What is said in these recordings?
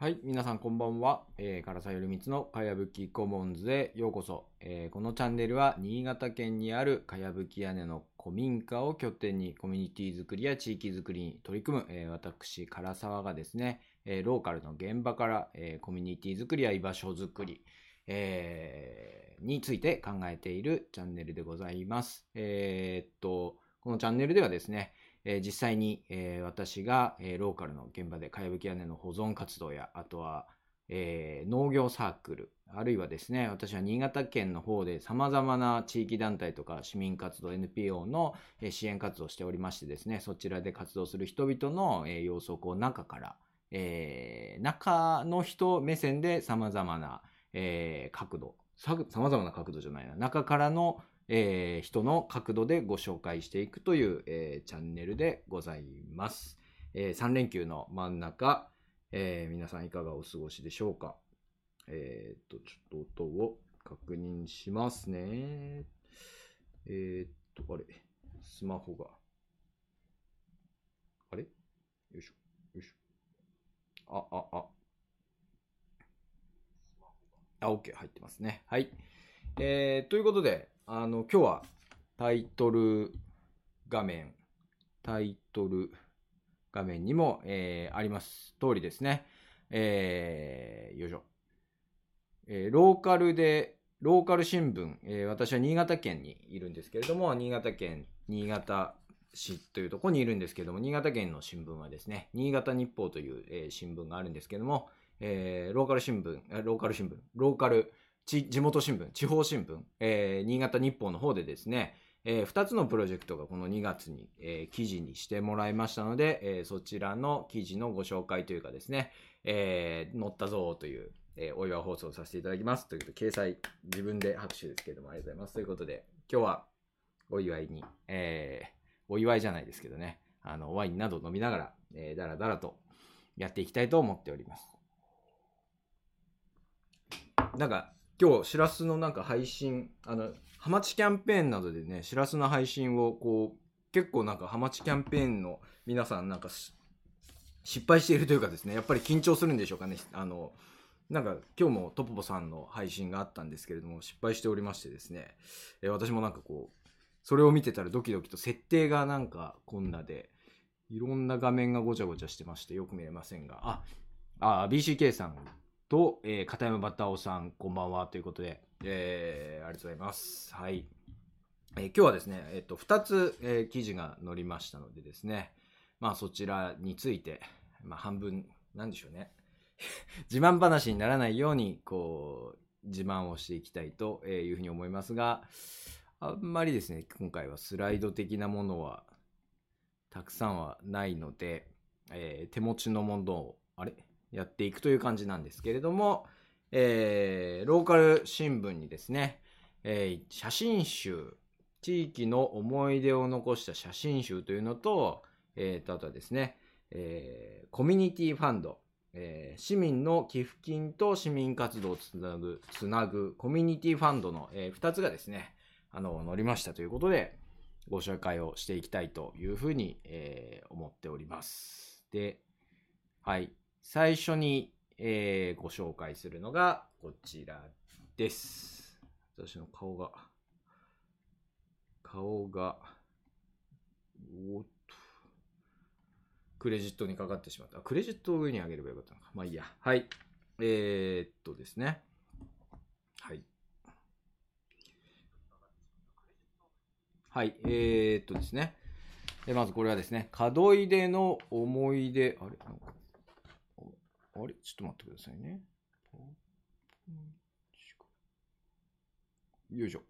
はい、皆さんこんばんは。えー、唐沢よりみつのかやぶきコモンズへようこそ。えーこのチャンネルは新潟県にあるかやぶき屋根の古民家を拠点にコミュニティ作りや地域作りに取り組む、えー私、唐沢がですね、えーローカルの現場から、えーコミュニティ作りや居場所作り、えーについて考えているチャンネルでございます。えーっと、このチャンネルではですね、え実際に、えー私が、えローカルの現場でかやぶき屋根の保存活動や、あとは、えー農業サークル、あるいはですね、私は新潟県の方で様々な地域団体とか市民活動、NPO のえ支援活動をしておりましてですね、そちらで活動する人々の、えー様子をこう中から、えー中の人目線で様々な、えー角度、さ様々な角度じゃないな、中からの、えー人の角度でご紹介していくという、えーチャンネルでございます。え3連休の真ん中、えー皆さんいかがお過ごしでしょうか？えーっと、ちょっと音を確認しますね。えーっと、あれ、スマホが。あれ？よいしょ、よいしょ。あ、あ、あ。あ、OK、入ってますね。はい。えー、ということで、あの、今日はタイトル画面、タイトル画面にも、えーあります通りですね。えーよいしょ。えーローカルで、ローカル新聞、えー私は新潟県にいるんですけれども、新潟県、新潟市というところにいるんですけれども、新潟県の新聞はですね、新潟日報という、えー新聞があるんですけれども、えーローカル新聞、ローカル新聞、ローカル地地元新聞、地方新聞、えー新潟日報の方でですね、え2つのプロジェクトがこの2月に、えー記事にしてもらいましたので、えーそちらの記事のご紹介というかですね、えー載ったぞという、えーお祝い放送させていただきます。ということで、掲載、自分で拍手ですけれども、ありがとうございます。ということで、今日はお祝いに、えーお祝いじゃないですけどね、あの、ワインなど飲みながら、えーだらだらとやっていきたいと思っております。なんか、今日、しらすのなんか配信、あの、ハマチキャンペーンなどでね、しらすの配信をこう、結構なんかハマチキャンペーンの皆さんなんか失敗しているというかですね、やっぱり緊張するんでしょうかね。あの、なんか今日もトポポさんの配信があったんですけれども、失敗しておりましてですね、え私もなんかこう、それを見てたらドキドキと設定がなんかこんなで、いろんな画面がごちゃごちゃしてましてよく見えませんが、あ、あ、BCK さんと、えー片山バッタオさん、こんばんはということで、えーありがとうございます。はい。えー今日はですね、えっ、と、2つ、えー記事が載りましたのでですね、まあそちらについて、まあ半分、なんでしょうね。自慢話にならないように、こう、自慢をしていきたいというふうに思いますが、あんまりですね、今回はスライド的なものは、たくさんはないので、えー手持ちのものを、あれ？やっていくという感じなんですけれども、えーローカル新聞にですね、えー写真集、地域の思い出を残した写真集というのと、えーと、あとはですね、えーコミュニティファンド、えー市民の寄付金と市民活動をつなぐ、つなぐコミュニティファンドの、え2つがですね、あの、載りましたということで、ご紹介をしていきたいというふうに、えー思っております。で、はい。最初に、えーご紹介するのがこちらです。私の顔が、顔が、おっと、クレジットにかかってしまった。クレジットを上に上げればよかったのか。まあいいや。はい。えー、っとですね。はい。はい。えー、っとですね。えまずこれはですね、門出の思い出、あれ？なんかあれ？ちょっと待ってくださいね。よいしょ。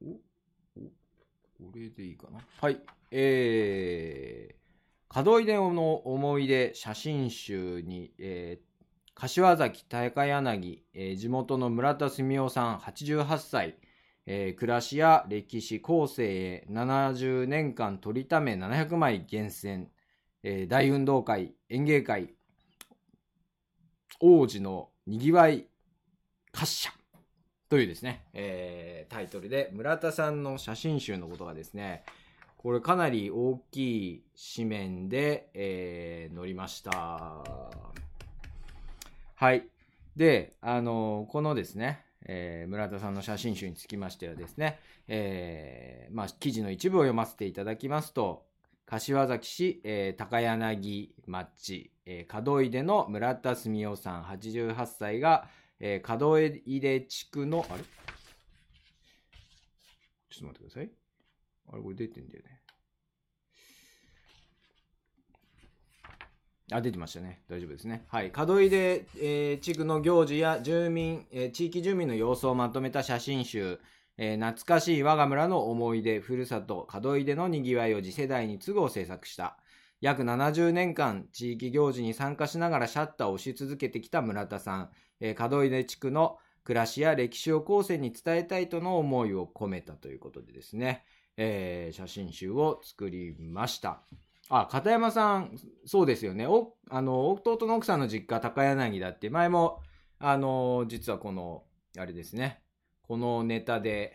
おおこれでいいかな？はい。えー、門出の思い出写真集に、えー柏崎高柳、えー地元の村田澄夫さん88歳、えー暮らしや歴史後世へ70年間取りため700枚厳選、えー大運動会演芸会王子のにぎわい滑車というですね、えータイトルで村田さんの写真集のことがですねこれかなり大きい紙面で、えー、載りました。はい。で、あのー、このですね、えー、村田さんの写真集につきましてはですね、えー、まあ、記事の一部を読ませていただきますと、柏崎市、えー、高柳町、えー、門出の村田澄夫さん88歳が、えー、門出地区の、あれ？ちょっと待ってください。あれ、これ出てんだよね。あ、出てましたね。大丈夫ですね。はい。門出、えー、地区の行事や住民、えー、地域住民の様子をまとめた写真集、えー、懐かしい我が村の思い出、ふるさと、門出の賑わいを次世代に継ぐを制作した。約70年間、地域行事に参加しながらシャッターを押し続けてきた村田さん、えー、門出地区の暮らしや歴史を後世に伝えたいとの思いを込めたということでですね、えー、写真集を作りました。あ、片山さん、そうですよね。お、あの、弟の奥さんの実家、高柳だって、前も、あの、実はこの、あれですね。このネタで、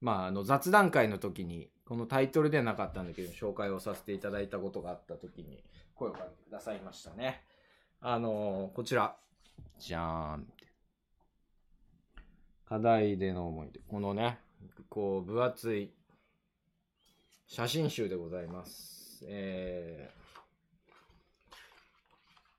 まあ、あの、雑談会の時に、このタイトルではなかったんだけど、紹介をさせていただいたことがあった時に、声をかけてくださいましたね。あの、こちら。じゃーん。課題での思い出。このね、こう、分厚い写真集でございます。。えー、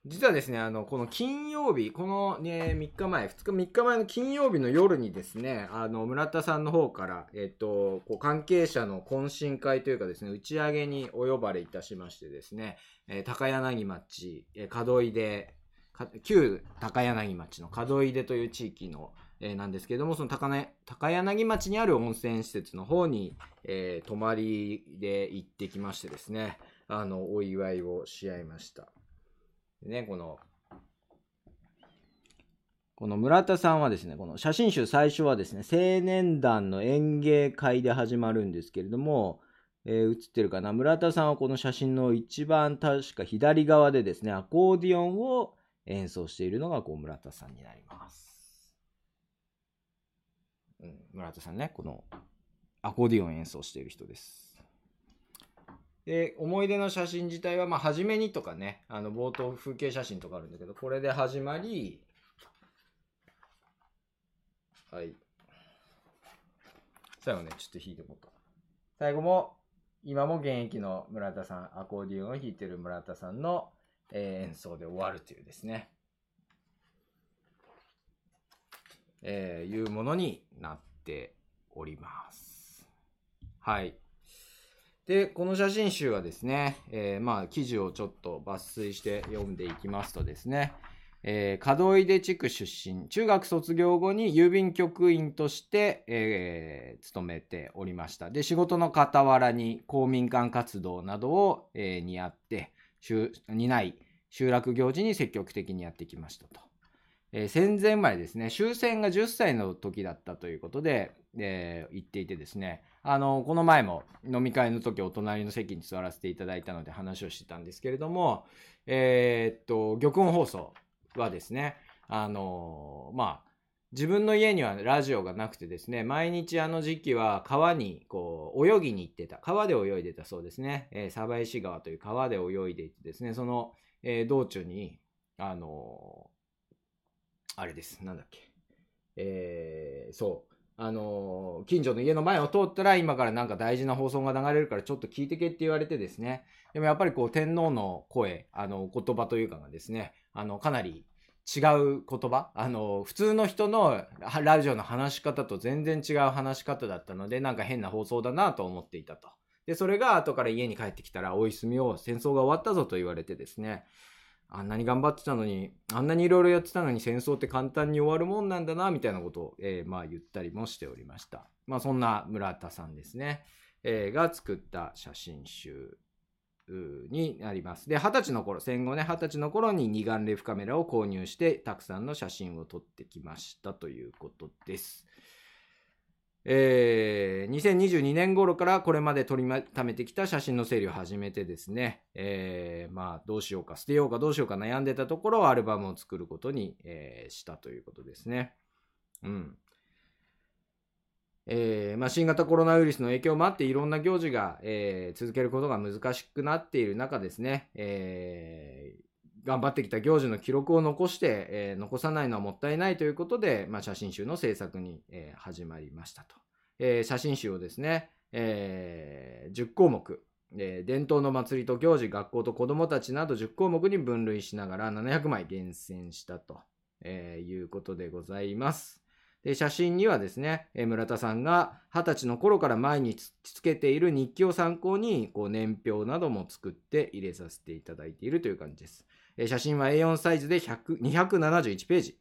実はですね、あの、この金曜日、このね、3日前、2日、3日前の金曜日の夜にですね、あの、村田さんの方から、えっと、こう関係者の懇親会というかですね、打ち上げにお呼ばれいたしましてですね、えー、高柳町、えー、門出、旧高柳町の門出という地域の、えー、なんですけれども、その高,、ね、高柳町にある温泉施設の方に、えー、泊まりで行ってきましてですね、あの、お祝いをし合いました。でね、この、この村田さんはですね、この写真集最初はですね、青年団の演芸会で始まるんですけれども、えー、映ってるかな村田さんはこの写真の一番確か左側でですね、アコーディオンを演奏しているのがこう村田さんになります。村田さんね、このアコーディオン演奏している人です。で、思い出の写真自体は、まあ、初めにとかね、あの、冒頭風景写真とかあるんだけど、これで始まり、はい。最後ね、ちょっと弾いてもうか。最後も、今も現役の村田さん、アコーディオンを弾いてる村田さんの、えー、演奏で終わるというですね。えー、いうものになっております。はい。で、この写真集はですね、えー、まあ、記事をちょっと抜粋して読んでいきますとですね、えー、門出地区出身、中学卒業後に郵便局員として、えー、勤めておりました。で、仕事の傍らに公民館活動などを、えー、担って、担い、集落行事に積極的にやってきましたと。えー、戦前までですね、終戦が10歳の時だったということで、えー、言っていてですね、あの、この前も飲み会の時お隣の席に座らせていただいたので話をしてたんですけれども、えー、っと、玉音放送はですね、あの、まあ、自分の家にはラジオがなくてですね、毎日あの時期は川にこう泳ぎに行ってた。川で泳いでたそうですね。えー、鯖石川という川で泳いでいてですね、その、えー、道中に、あのあれです。なんだっけ。えー、そう。あのー、近所の家の前を通ったら今からなんか大事な放送が流れるからちょっと聞いてけって言われてですね。でもやっぱりこう天皇の声、あの、言葉というかがですね、あの、かなり違う言葉あの、普通の人のラジオの話し方と全然違う話し方だったので、なんか変な放送だなと思っていたと。で、それが後から家に帰ってきたら、おいすみを戦争が終わったぞと言われてですね、あんなに頑張ってたのに、あんなにいろいろやってたのに戦争って簡単に終わるもんなんだな、みたいなことを、えー、まあ言ったりもしておりました。まあそんな村田さんですね、えー、が作った写真集になります。で、二十歳の頃、戦後ね、二十歳の頃に二眼レフカメラを購入して、たくさんの写真を撮ってきましたということです。えー、2022年頃からこれまで取りためてきた写真の整理を始めてですね、えー、まあ、どうしようか、捨てようかどうしようか悩んでたところ、アルバムを作ることに、えー、したということですね。うん。えーまあ、新型コロナウイルスの影響もあっていろんな行事が、えー、続けることが難しくなっている中ですね、えー、頑張ってきた行事の記録を残して、えー、残さないのはもったいないということで、まあ、写真集の制作に、えー、始まりましたと。えー、写真集をですね、えー、10項目、えー、伝統の祭りと行事、学校と子どもたちなど10項目に分類しながら700枚厳選したと、えー、いうことでございます。で写真にはですね、え村田さんが20歳の頃から毎日つけている日記を参考にこう年表なども作って入れさせていただいているという感じです。写真は A4 サイズで271ページ。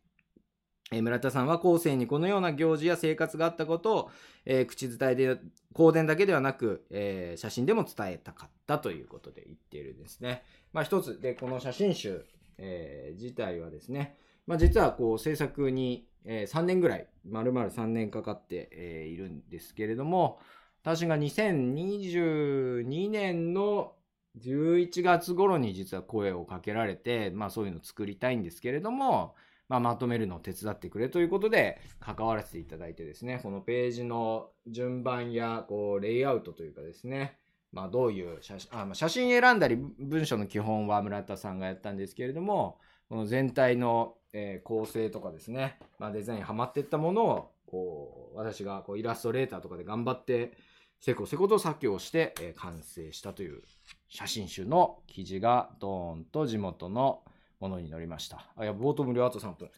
村田さんは後世にこのような行事や生活があったことを、えー、口伝えで、香典だけではなく、えー、写真でも伝えたかったということで言っているんですね。まあ一つで、この写真集、えー、自体はですね、まあ実はこう制作にえ、3年ぐらい、丸々3年かかって、え、いるんですけれども、私が2022年の11月頃に実は声をかけられて、まあそういうのを作りたいんですけれども、まあ、まとめるのを手伝ってくれということで関わらせていただいてですね、このページの順番やこうレイアウトというかですね、まあどういう写真、あ、写真選んだり文章の基本は村田さんがやったんですけれども、この全体の、構成とかですね、まあ、デザインハマっていったものをこう私がこうイラストレーターとかで頑張ってせこせこと作業して、えー、完成したという写真集の記事がドーンと地元のものに載りました。あ、いや、冒頭無料あと3分。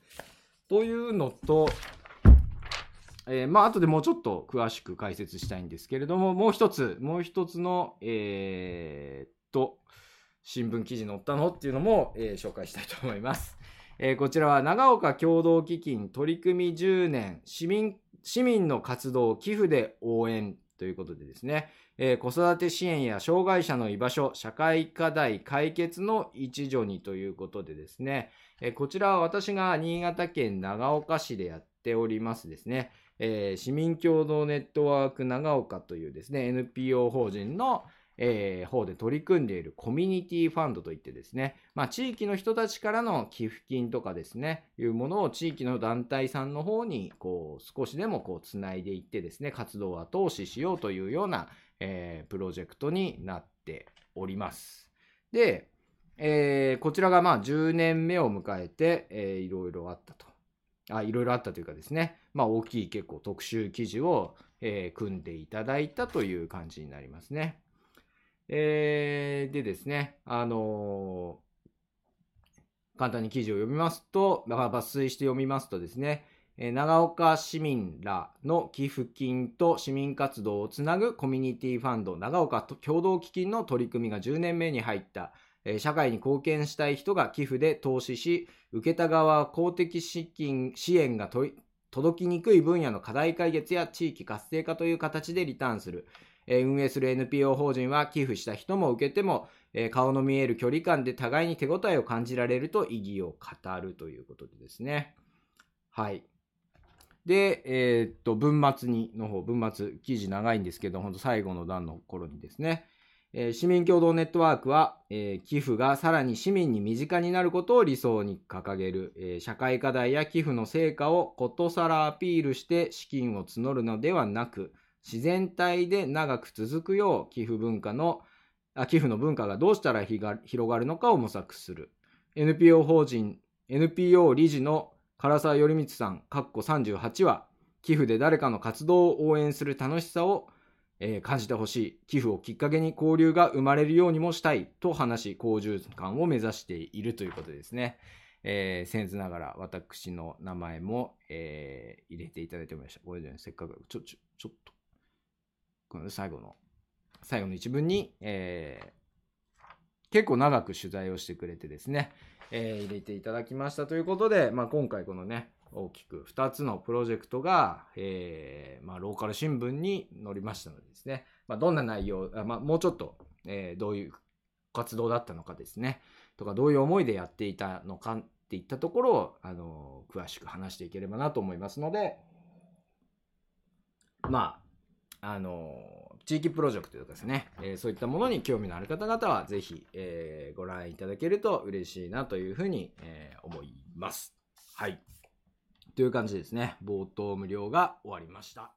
というのと、えー、まあ、後でもうちょっと詳しく解説したいんですけれども、もう一つ、もう一つの、えー、っと、新聞記事載ったのっていうのも、えー、紹介したいと思います。えー、こちらは長岡共同基金取り組み10年市民市民の活動寄付で応援ということでですね、えー、子育て支援や障害者の居場所、社会課題解決の一助にということでですね、えー、こちらは私が新潟県長岡市でやっておりますですね、えー、市民共同ネットワーク長岡というですね、NPO 法人の、えー、方で取り組んでいるコミュニティファンドといってですね、まあ、地域の人たちからの寄付金とかですね、いうものを地域の団体さんの方に、こう、少しでもこう、つないでいってですね、活動を後押ししようというような、えー、プロジェクトになっております。で、えー、こちらがまあ10年目を迎えて、えー、いろいろあったと。あ、いろいろあったというかですね、まあ大きい結構特集記事を、えー、組んでいただいたという感じになりますね。えー、でですね、あのー、簡単に記事を読みますと、抜粋して読みますとですね、え長岡市民らの寄付金と市民活動をつなぐコミュニティファンド長岡共同基金の取り組みが10年目に入った、え社会に貢献したい人が寄付で投資し、受けた側は公的資金支援が届きにくい分野の課題解決や地域活性化という形でリターンする。運営する NPO 法人は寄付した人も受けても、顔の見える距離感で互いに手応えを感じられると意義を語るということでですね。はい。で、えー、っと、文末に、の方、文末、記事長いんですけど、本当最後の段の頃にですね、えー、市民共同ネットワークは、えー、寄付がさらに市民に身近になることを理想に掲げる、え、社会課題や寄付の成果をことさらアピールして資金を募るのではなく、自然体で長く続くよう寄付文化のあ寄付の文化がどうしたら広がるのかを模索する NPO 法人 NPO 理事の唐沢頼光さん括弧38は寄付で誰かの活動を応援する楽しさを、えー、感じてほしい寄付をきっかけに交流が生まれるようにもしたいと話し好循環を目指しているということですね。えー、僭越ながら私の名前も、えー、入れていただいておりました。これで、ね、せっかく、ちょ、ちょ、ちょっと。この最後の、最後の一文に、えー、結構長く取材をしてくれてですね、えー、入れていただきましたということで、まあ、今回このね、大きく2つのプロジェクトが、えー、まあ、ローカル新聞に載りましたのでですね、まあ、どんな内容、あまあ、もうちょっと、えー、どういう活動だったのかですね、とかどういう思いでやっていたのかっていったところを、あの詳しく話していければなと思いますので、まあ、あの地域プロジェクトとかですね、えー、そういったものに興味のある方々はぜひ、えー、ご覧いただけると嬉しいなというふうに、えー、思います。はい。という感じですね。冒頭無料が終わりました。